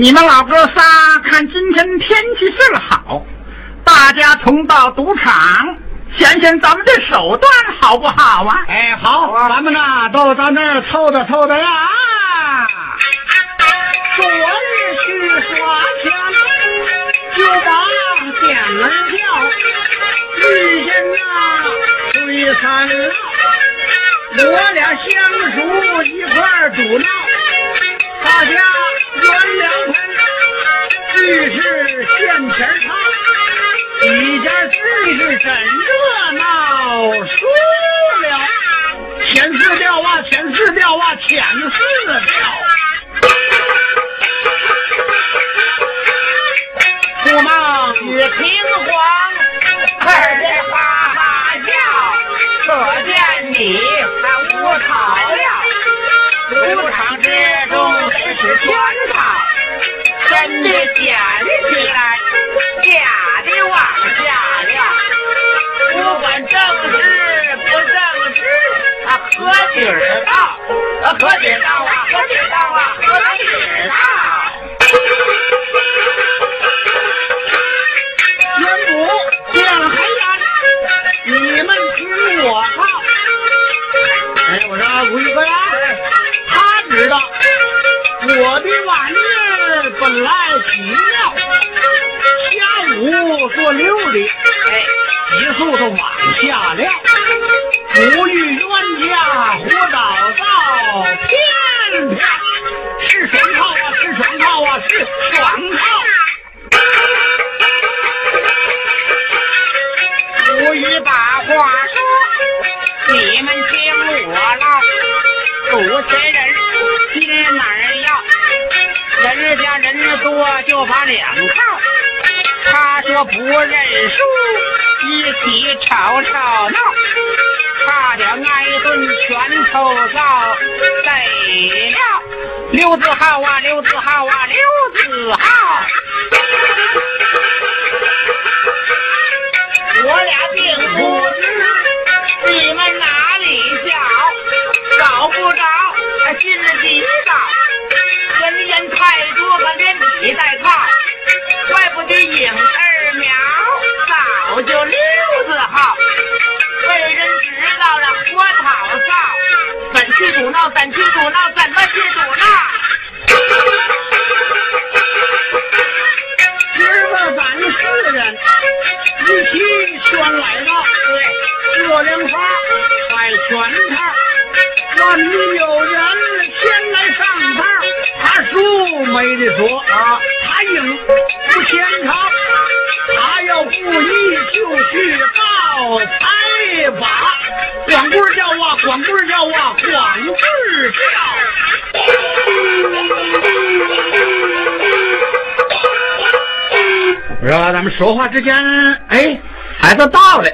你们老哥仨看今天天气是好，大家同到赌场显显咱们的手段好不好啊？哎，好，咱们呢都到那儿凑着凑着呀。昨日去耍钱，就把店门叫，遇见那崔三老，我俩相熟一块儿赌闹，真的捡起来，假的往下了。不管正事不正事，他，何底儿道？啊，何底儿道啊？何底儿道啊？何底儿道？来奇妙，下午做六的，哎，急速都往下撂，把两套。他说不认输，一起吵吵闹，差点挨顿拳头告。得了，刘子浩啊，刘子浩啊，刘子浩。我俩并不知你们哪这影儿苗早就溜子号，被人知道了活讨臊，怎去赌闹？怎去赌闹？怎么去赌闹？今儿个咱四人一起全来到，对，热凉花摆全套，万一有人先来上套，他输没得说啊，他赢不牵套，他要不义就去告财把，光棍叫啊，光棍叫啊，光棍叫。我说？咱们说话之间，哎，孩子到了，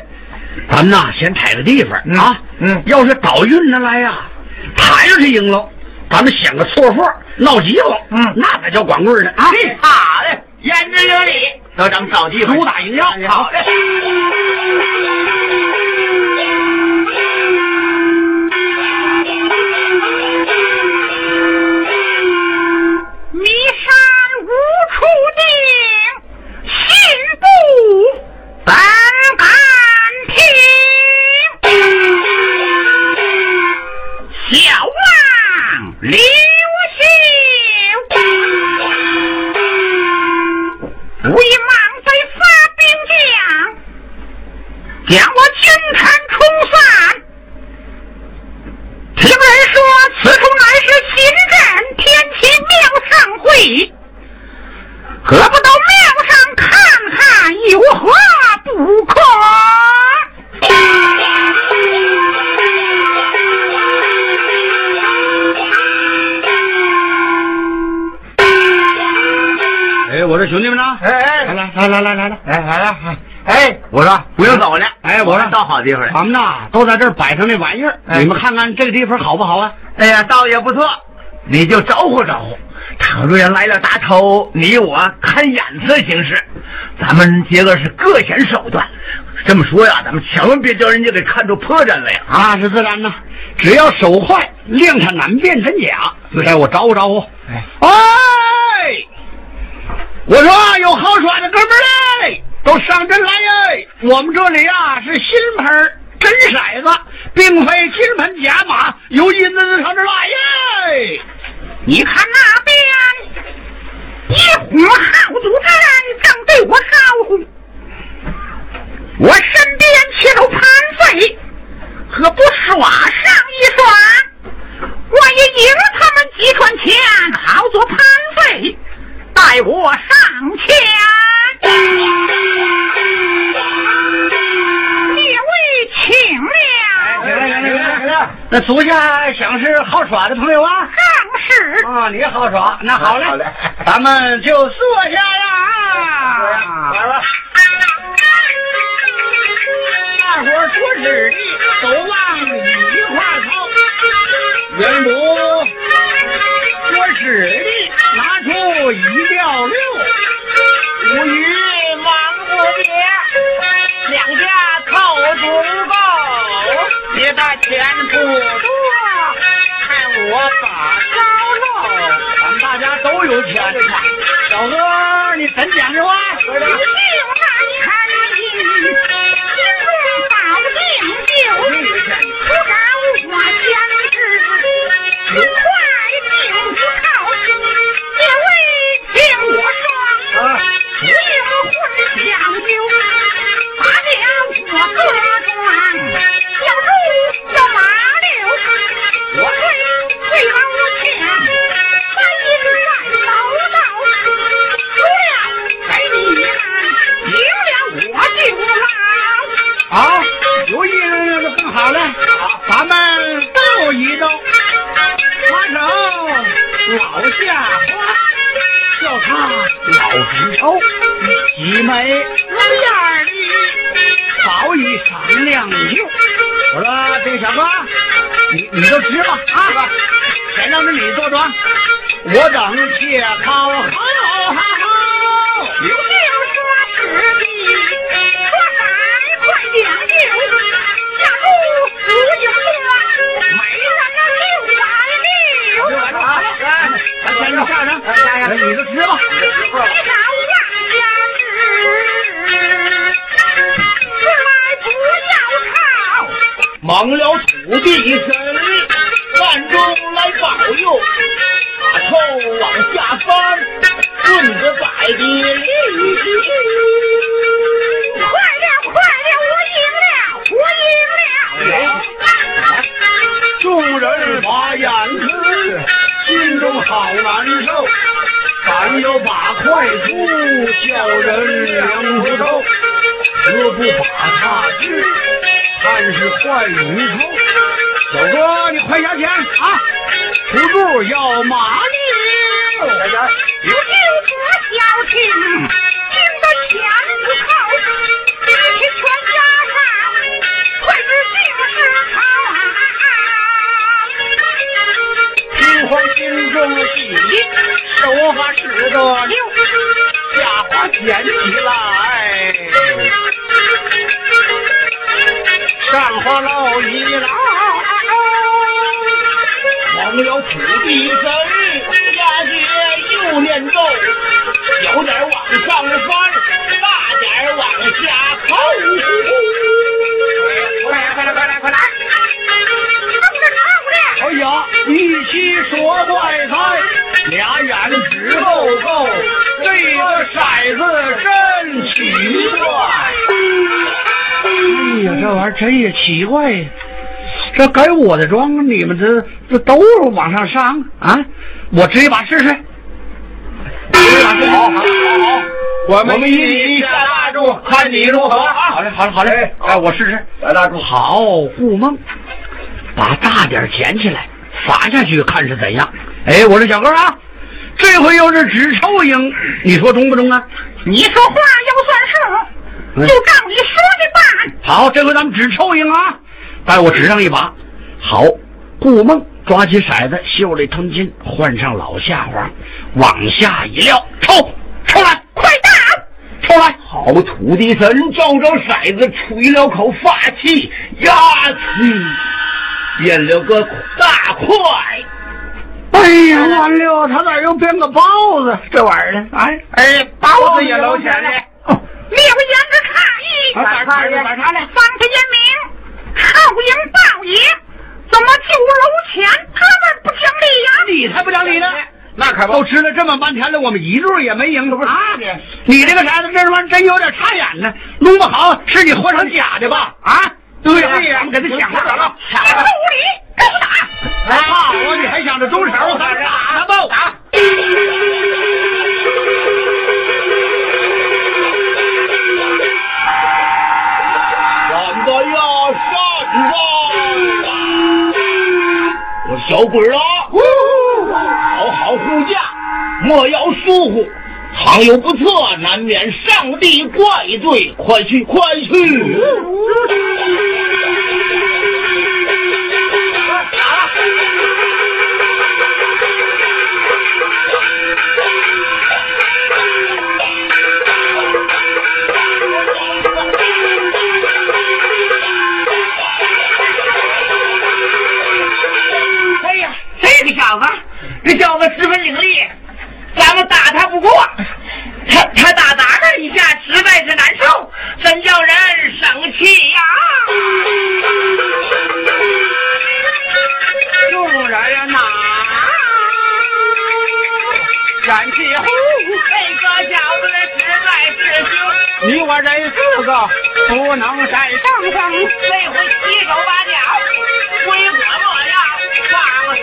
咱们呐先踩个地方、啊。嗯要是倒运着来呀，他要是赢了，咱们想个错货，闹急了，嗯那才叫光棍呢啊！好的，言之有理。都咱们找地方主打营销，好的。说不用走了，哎我说到好地方了。咱们呐都在这儿摆上这玩意儿，哎你们看看这个地方好不好啊？哎呀，倒也不错，你就招呼招呼。倘若要来了大头，你我看眼色行事。咱们今个是各显手段，这么说呀，咱们千万别叫人家给看出破绽来呀！啊，那是自然呐，只要手快，令他难辨真假。对哎，我招呼招呼。哎哎，我说有好耍的哥们儿嘞，都上阵来耶！我们这里啊是新盆真骰子，并非金盆假马，有银子的上这来耶！你看那边一伙好主子正对我招呼，我身边且有盘费，何不耍上一耍？我也赢他们几串钱，好做盘费，待我上前。列位请了，那足下想是好耍的朋友啊。正是。啊，你好耍，那好嘞，好嘞。咱们就坐下了。来吧，大伙儿说指的都往一块儿靠，人不说指的拿出一吊六，无语忙不迭，两家凑足够，别的钱不多，看我把招漏。咱们大家都有钱。小哥，你真讲究啊！就那陈英，心中保定就不找我相知，快定不靠，列位听我说，啊，不应混讲究，把了 我各庄，要住这马溜，我会最好钱，我等且靠好是坏乳头。小哥，你快下钱啊！出住要马六。有就说小情，听得钱不靠，一起全家上，快知姓氏好。平皇心中喜，手法使得溜，下花捡起来，上花捞一捞，忘了土地神，这玩意儿真也奇怪呀！这该我的庄，你们这这都往上上啊！我支一把试试。支一把试试。好，好，好，我们一起下大注，看你如何啊。好嘞，好嘞，好嘞。哎，我试试。下大柱。好，顾梦。把大点捡起来，撒下去看是怎样。哎，我说小哥啊，这回又是纸抽赢，你说中不中啊？你说话要算数，就照你说的办。好，这回咱们只抽赢啊！待我指上一把。好，顾梦抓起骰子，袖里吞金，换上老下花，往下一撂，抽，抽来，快打！抽来。好，土地神照着骰子吹了口发气，呀气，变了个大块。哎，哎呀，完了，他咋又变个包子？这玩意儿呢？哎哎，包子也搂钱了。列位言之看意，咋看的？咋看的？方才言明，好营报也，怎么就楼前？他们不讲理呀！你才不讲理呢！那可不，都吃了这么半天了，我们一路也没赢，可不是？那的。你这个骰子这玩意儿真有点插眼呢，弄不好是你活成假的吧？啊？对呀，咱们给他想法了。无理，给我打！啊，你还想着动手？咱打他吧！打！站着呀，站着！我小鬼儿啊，好好护驾，莫要疏忽。倘有不测，难免上帝怪罪。快去，快去！小子，这小子十分伶俐，咱们打他不过，他他打咱们一下，实在是难受，真叫人生气呀！众人呐，燃气呼，这个小子实在是凶，你我人四个不能再上升。这回七手八脚，归我莫要放松。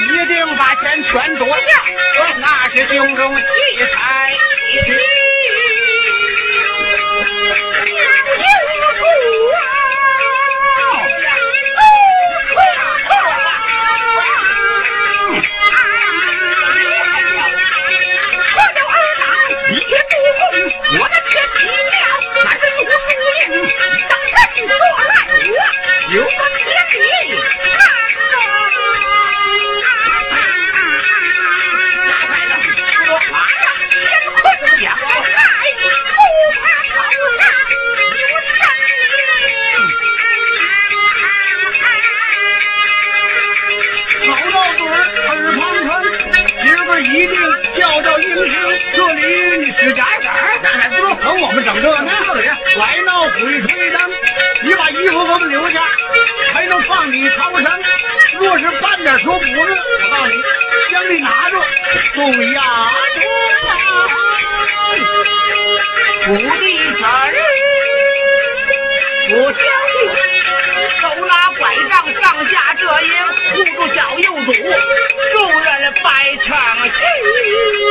一定把钱全夺下，那是胸中奇才一体。我的天奇妙，那是如树荫，等人做来我，有个天理下这营，护住小右主，众人摆成戏。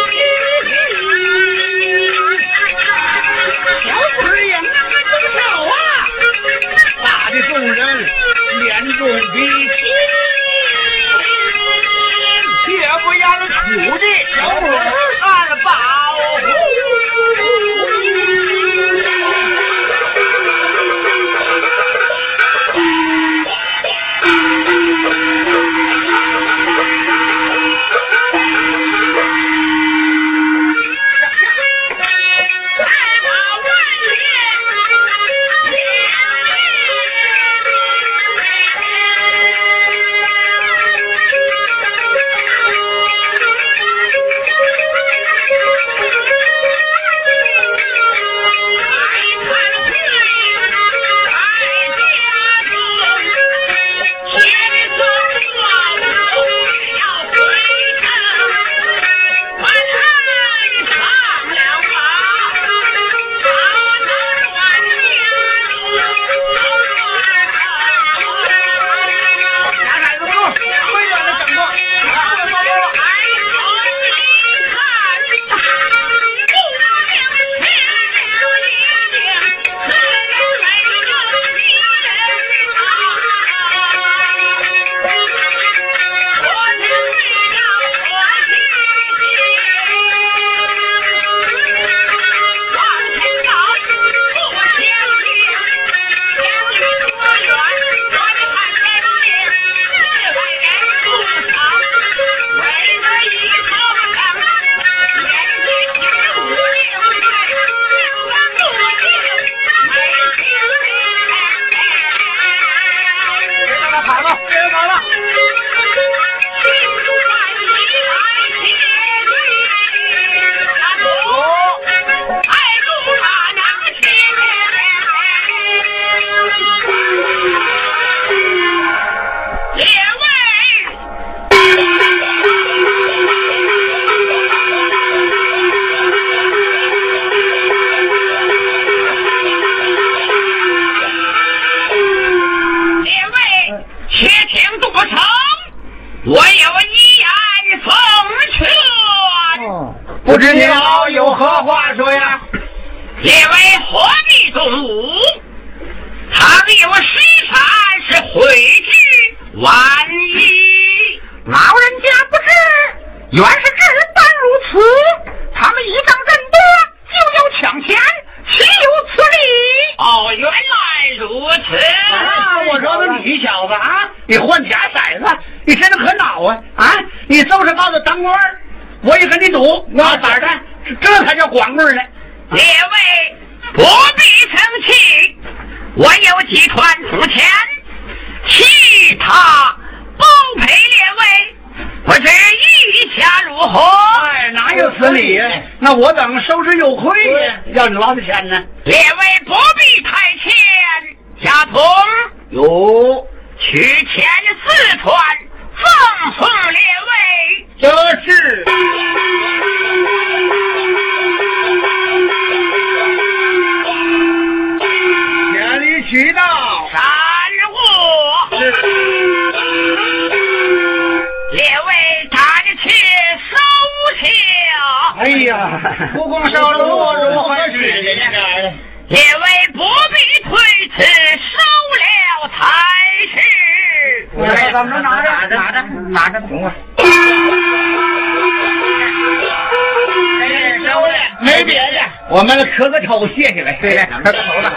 我们磕个头，谢谢了，谢谢，磕个头吧。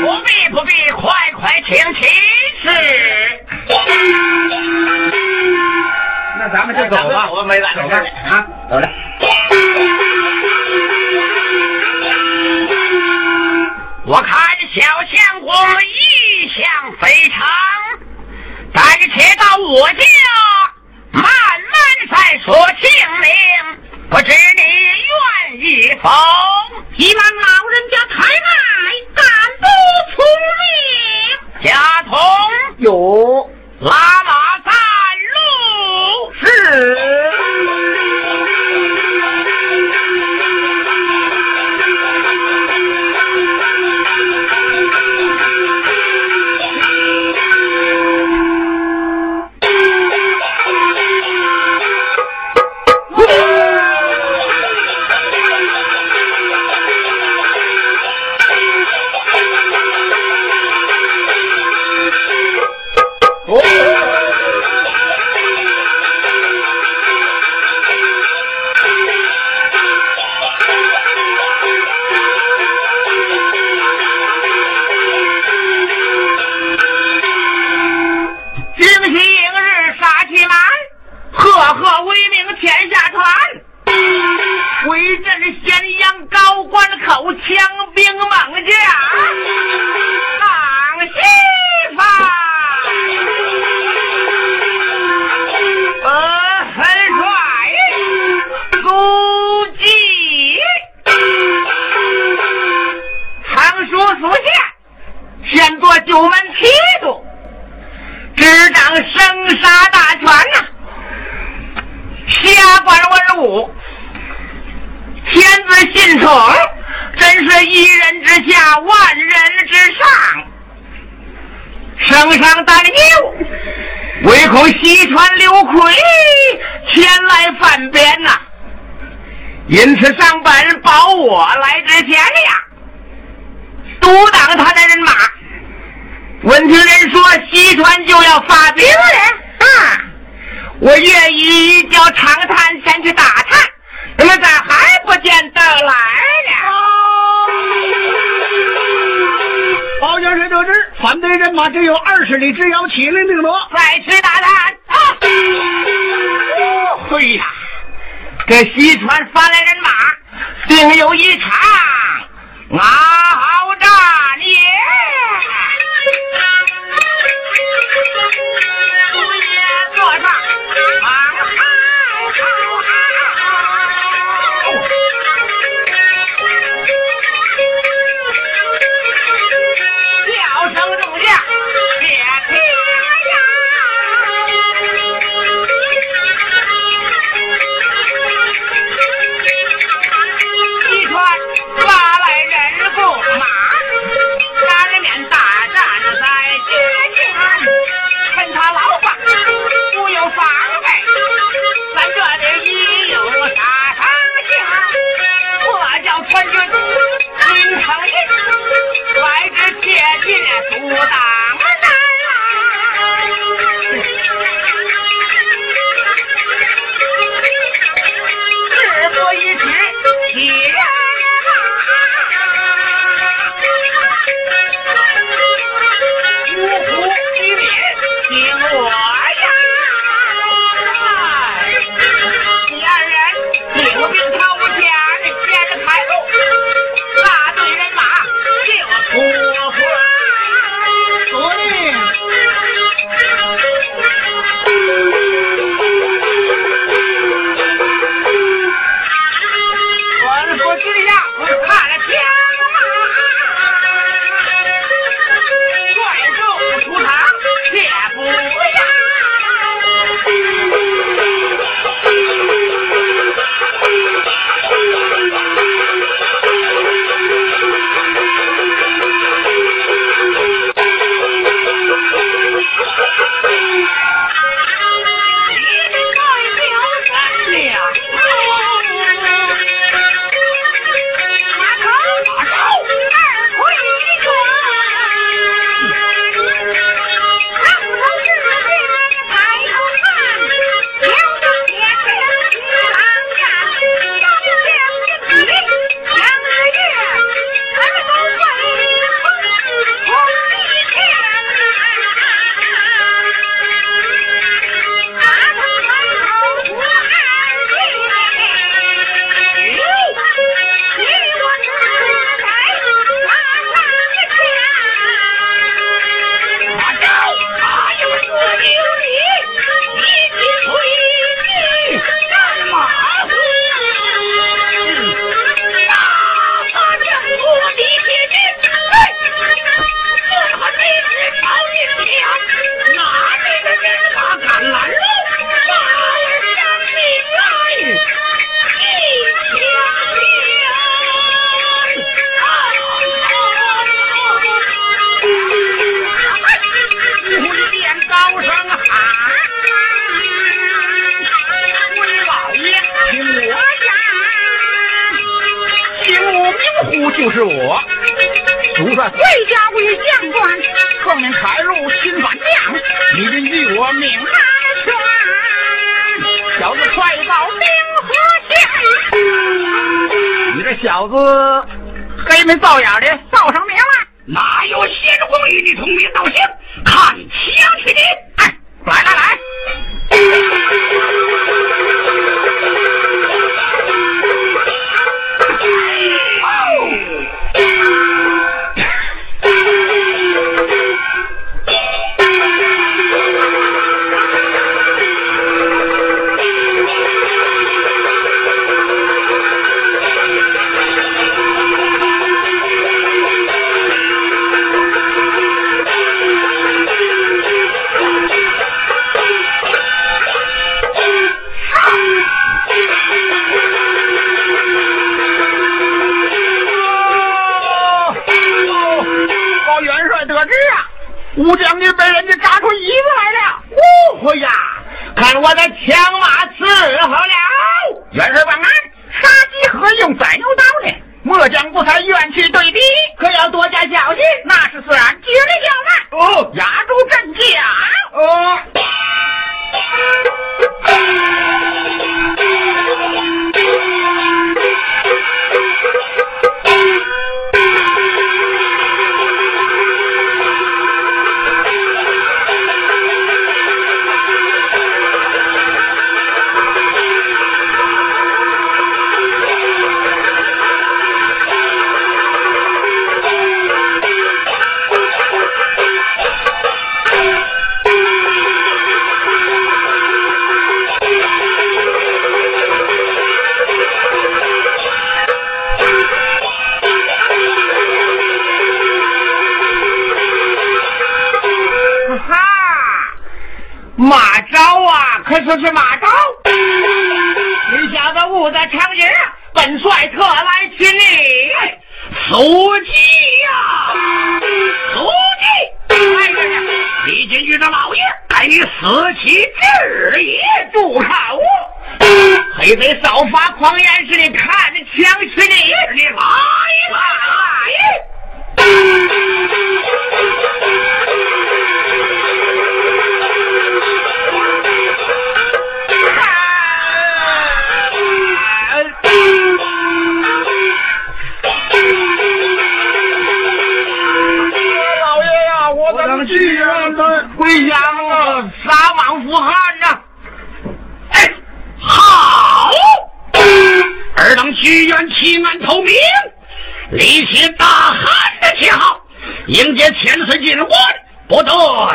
不必不必，快快请起始。那咱们就走吧，我没来，走，啊，走了。我看小相国意向非常，暂且到我家。武将军被人家扎出椅子来了！呼呀，看我的枪马伺候了！元帅万安，杀鸡何用宰牛刀呢？末将不才愿去对敌，可要多加小心。那是自然，绝对要慢。哦，压住阵脚。哦。马昭啊，可说是马昭！你小子误在长街，本帅特来请你苏记呀，苏记！来人呀，李金玉的老爷，该你死其至也！住口！黑贼少发狂言是你看枪是你！你来吧来！回乡啊，撒网赴汉呐！哎，好！尔等许愿弃暗投明，立起大汉的旗号，迎接千岁进关，不得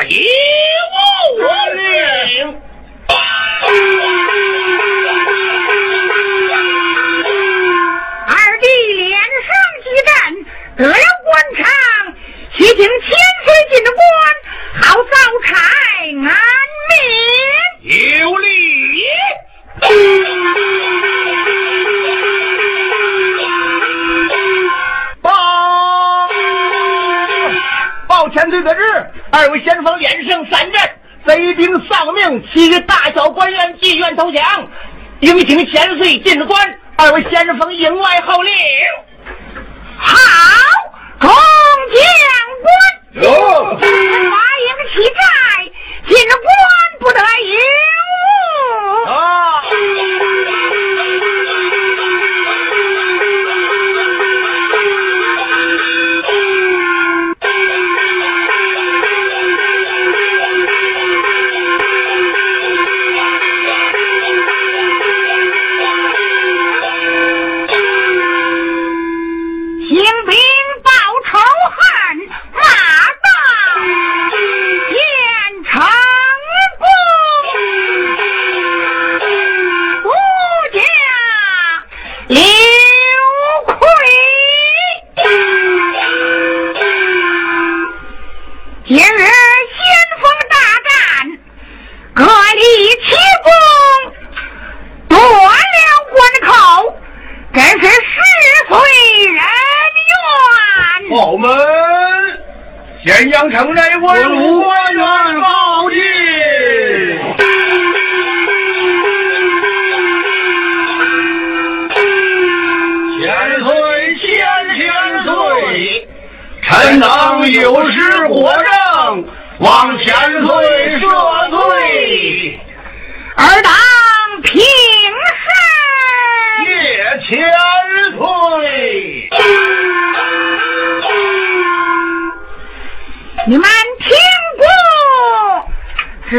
一无令。二弟连胜几战，得了官场，且请千岁进关。好招差安民，有礼。报报千岁得知，二位先锋连胜三阵，贼兵丧命，其余大小官员自愿投降，应请千岁进关。二位先锋营外候令。好，众将官。有。起寨，进官不得已政，望千岁赦罪。尔当平身。谢千岁。你们听过指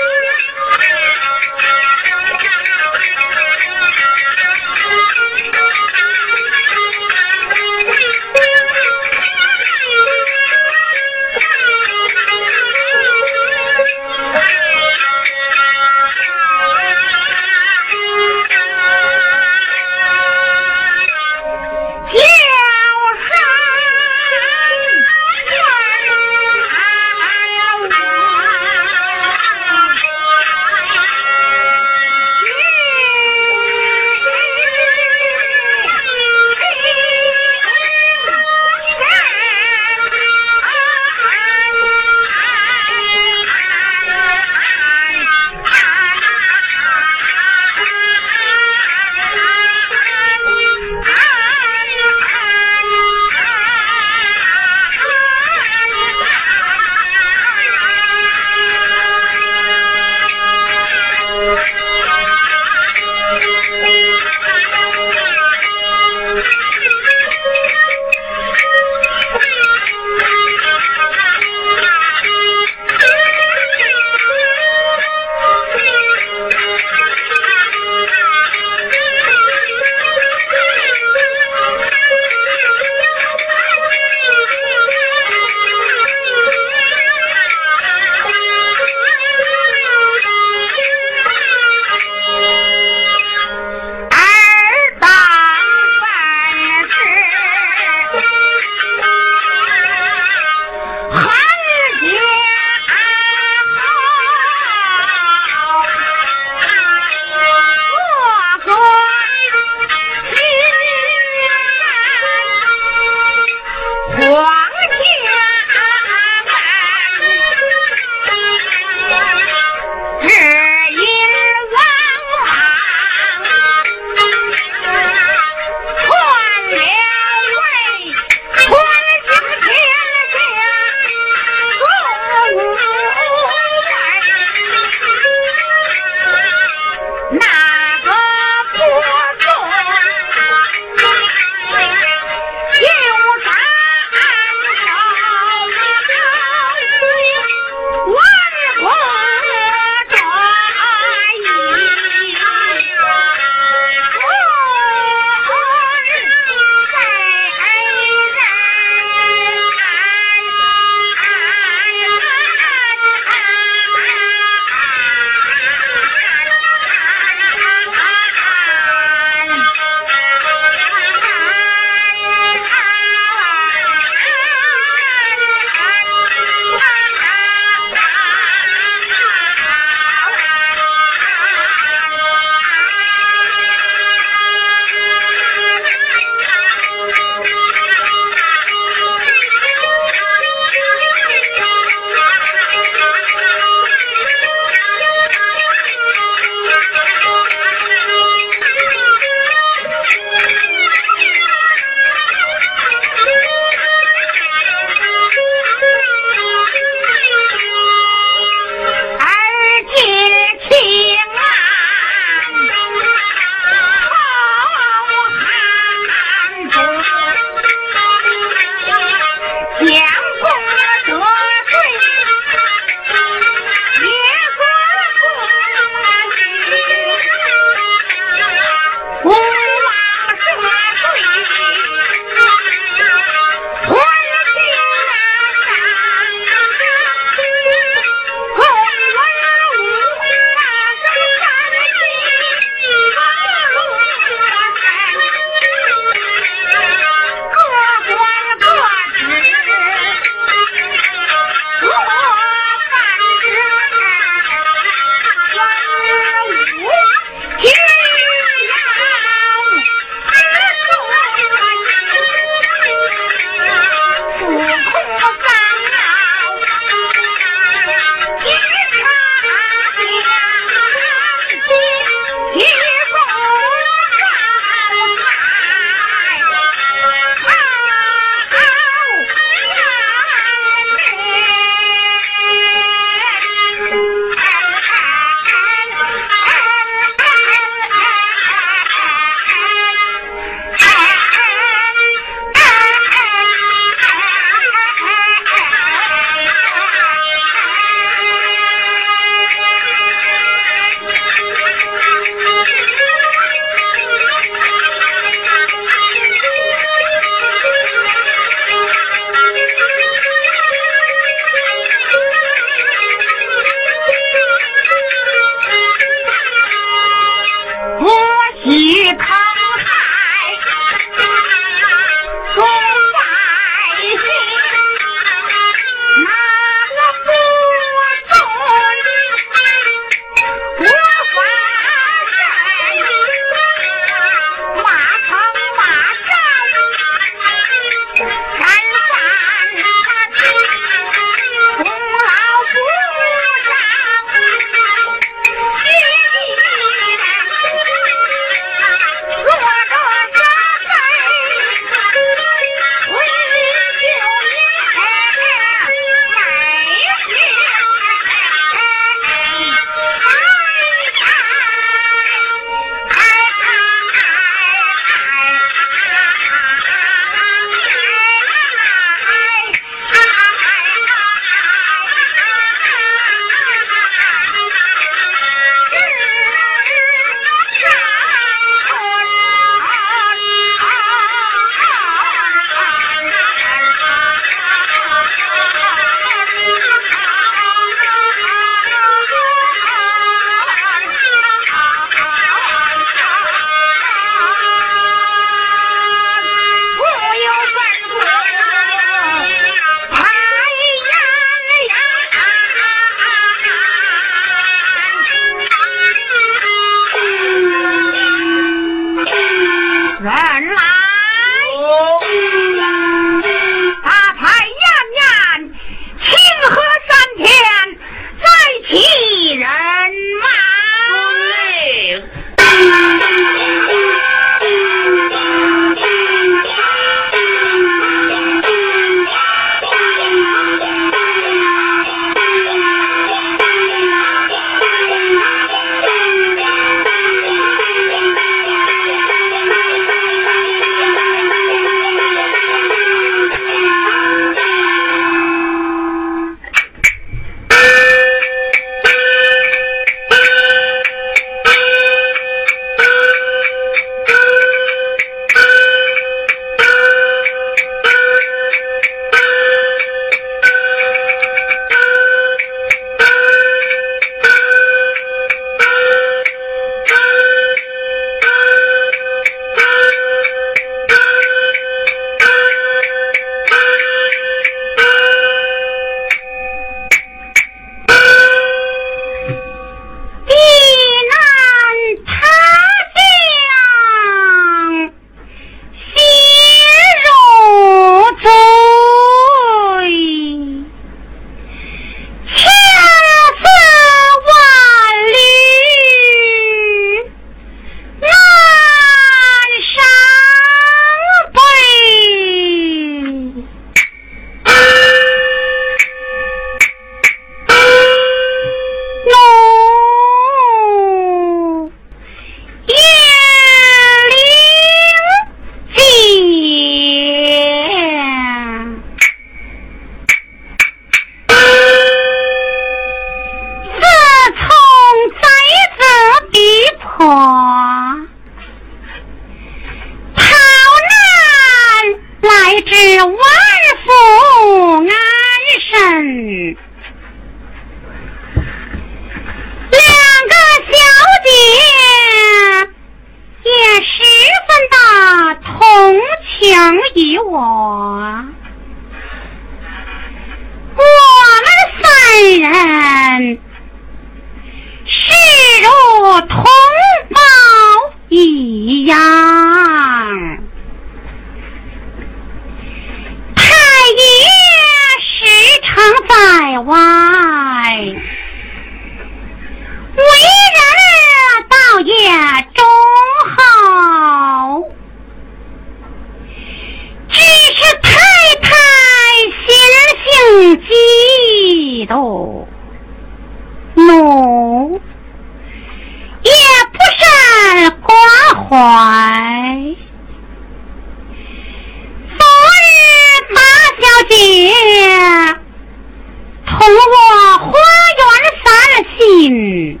散心，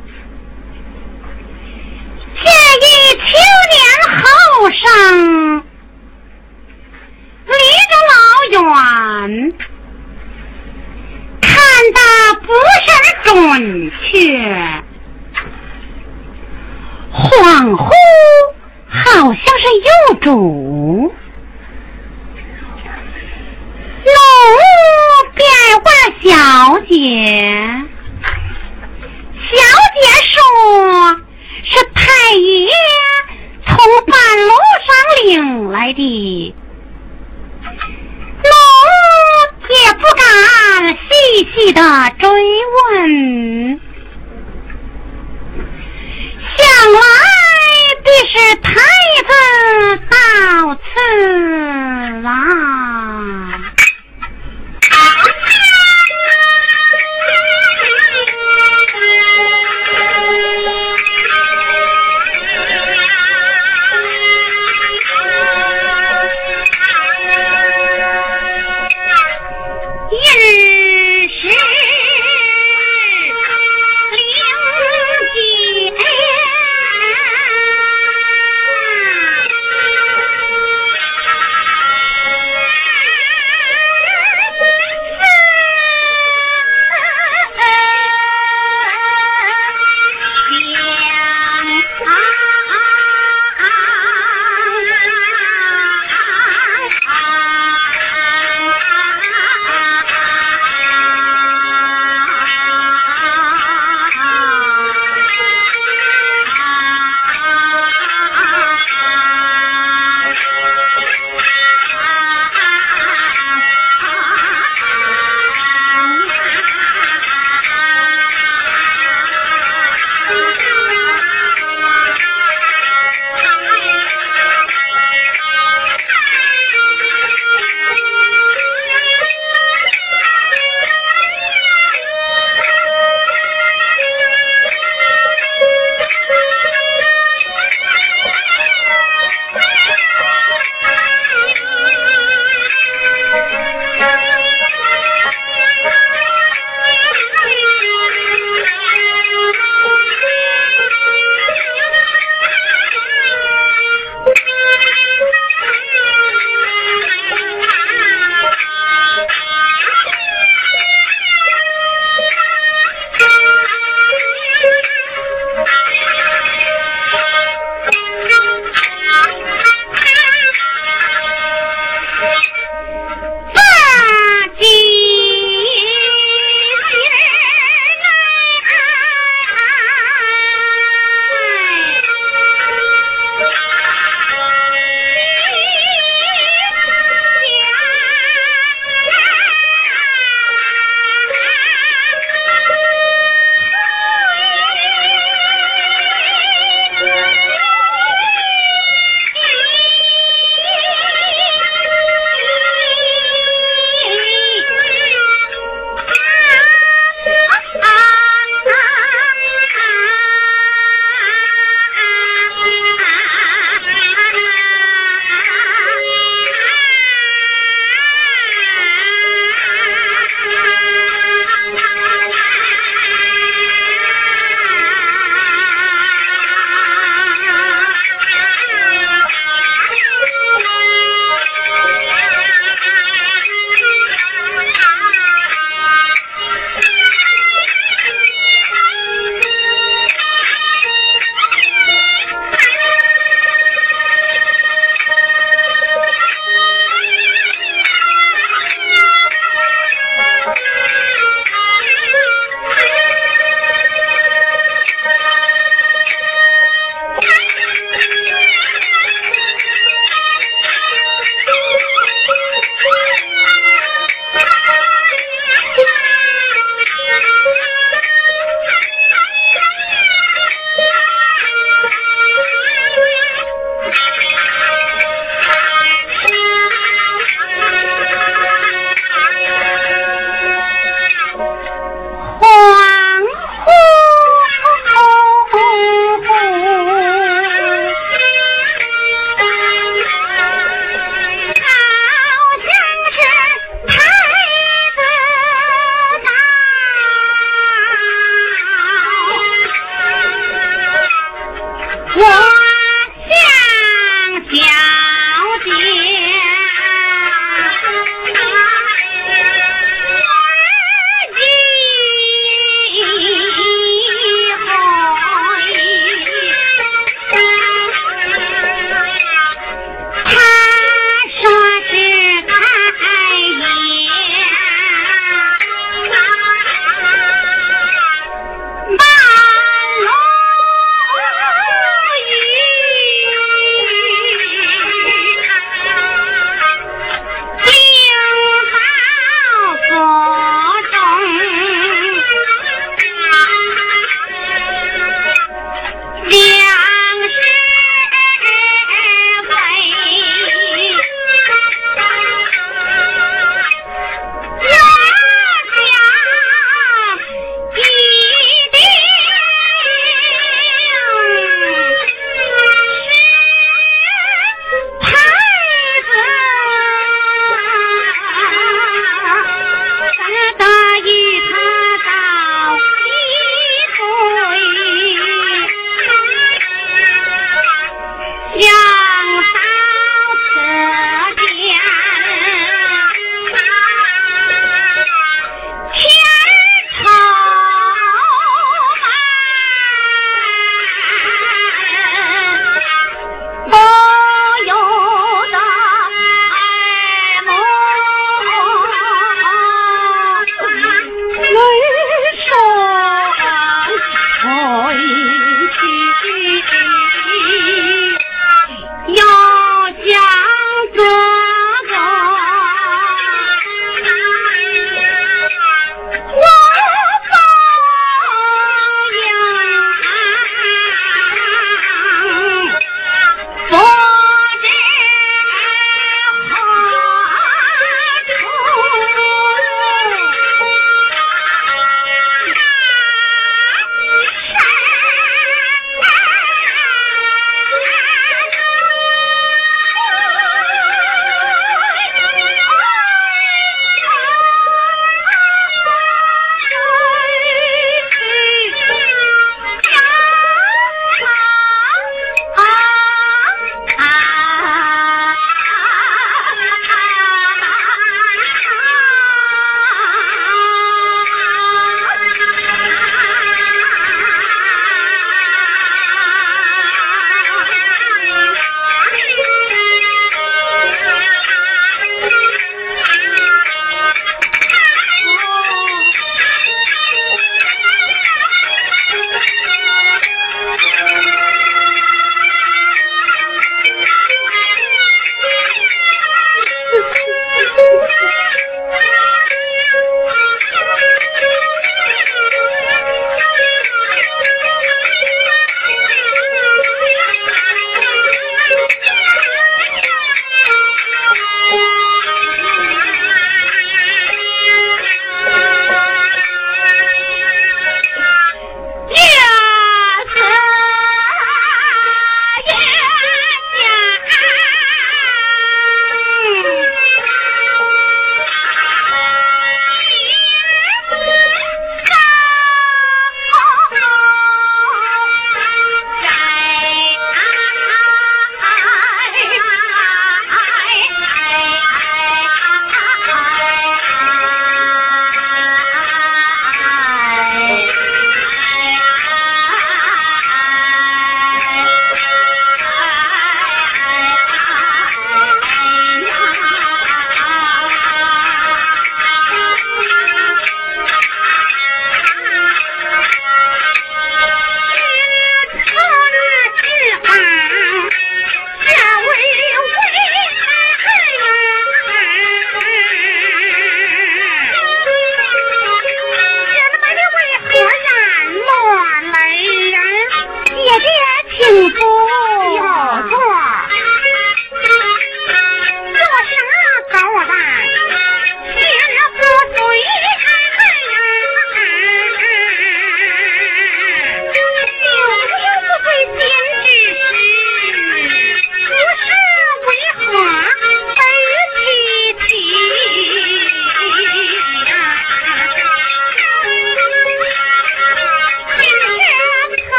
见一青年后生离着老远，看得不甚准确，恍惚好像是幼主。奴便问小姐，姐说是太爷从半路上领来的。奴也不敢细细的追问，想来必是太子到此啦。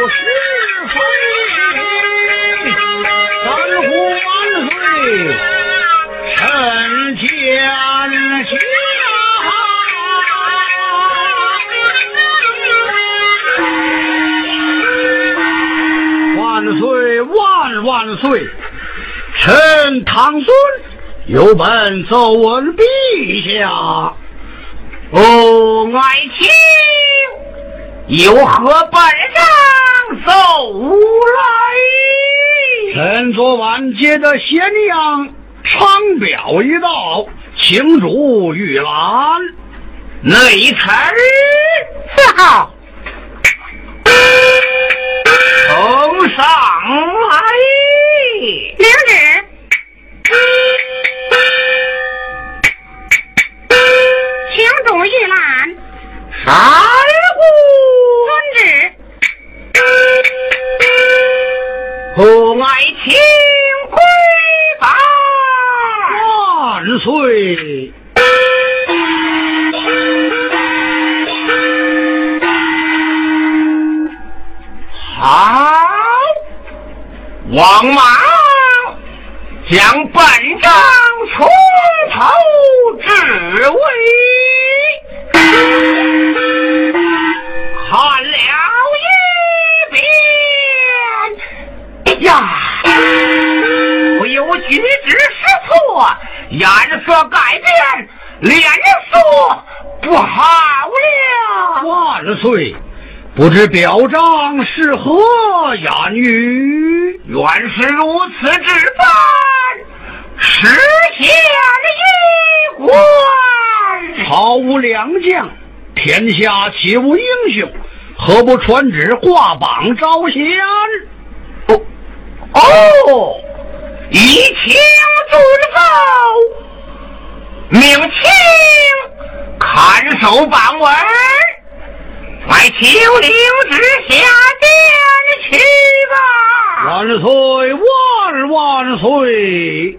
万岁！万万岁！臣。万岁！万万岁！臣唐孙有本奏闻陛下。哦，爱卿有何本事？奏来？臣昨晚接的咸阳长表一道，请主御览。内臣伺候。呈上来。领旨。请主御览。山户，爱卿归吧。万岁！好，王莽将本章从头至尾看了一遍呀，我有举止失措，颜色改变，脸色不好了。万岁！不知表彰是何言语？原是如此之般，实现一官。毫无良将，天下岂无英雄？何不传旨挂榜招贤？哦哦，以请遵奏，命卿看守榜文，快请领旨下殿去吧。万岁！万万岁！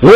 我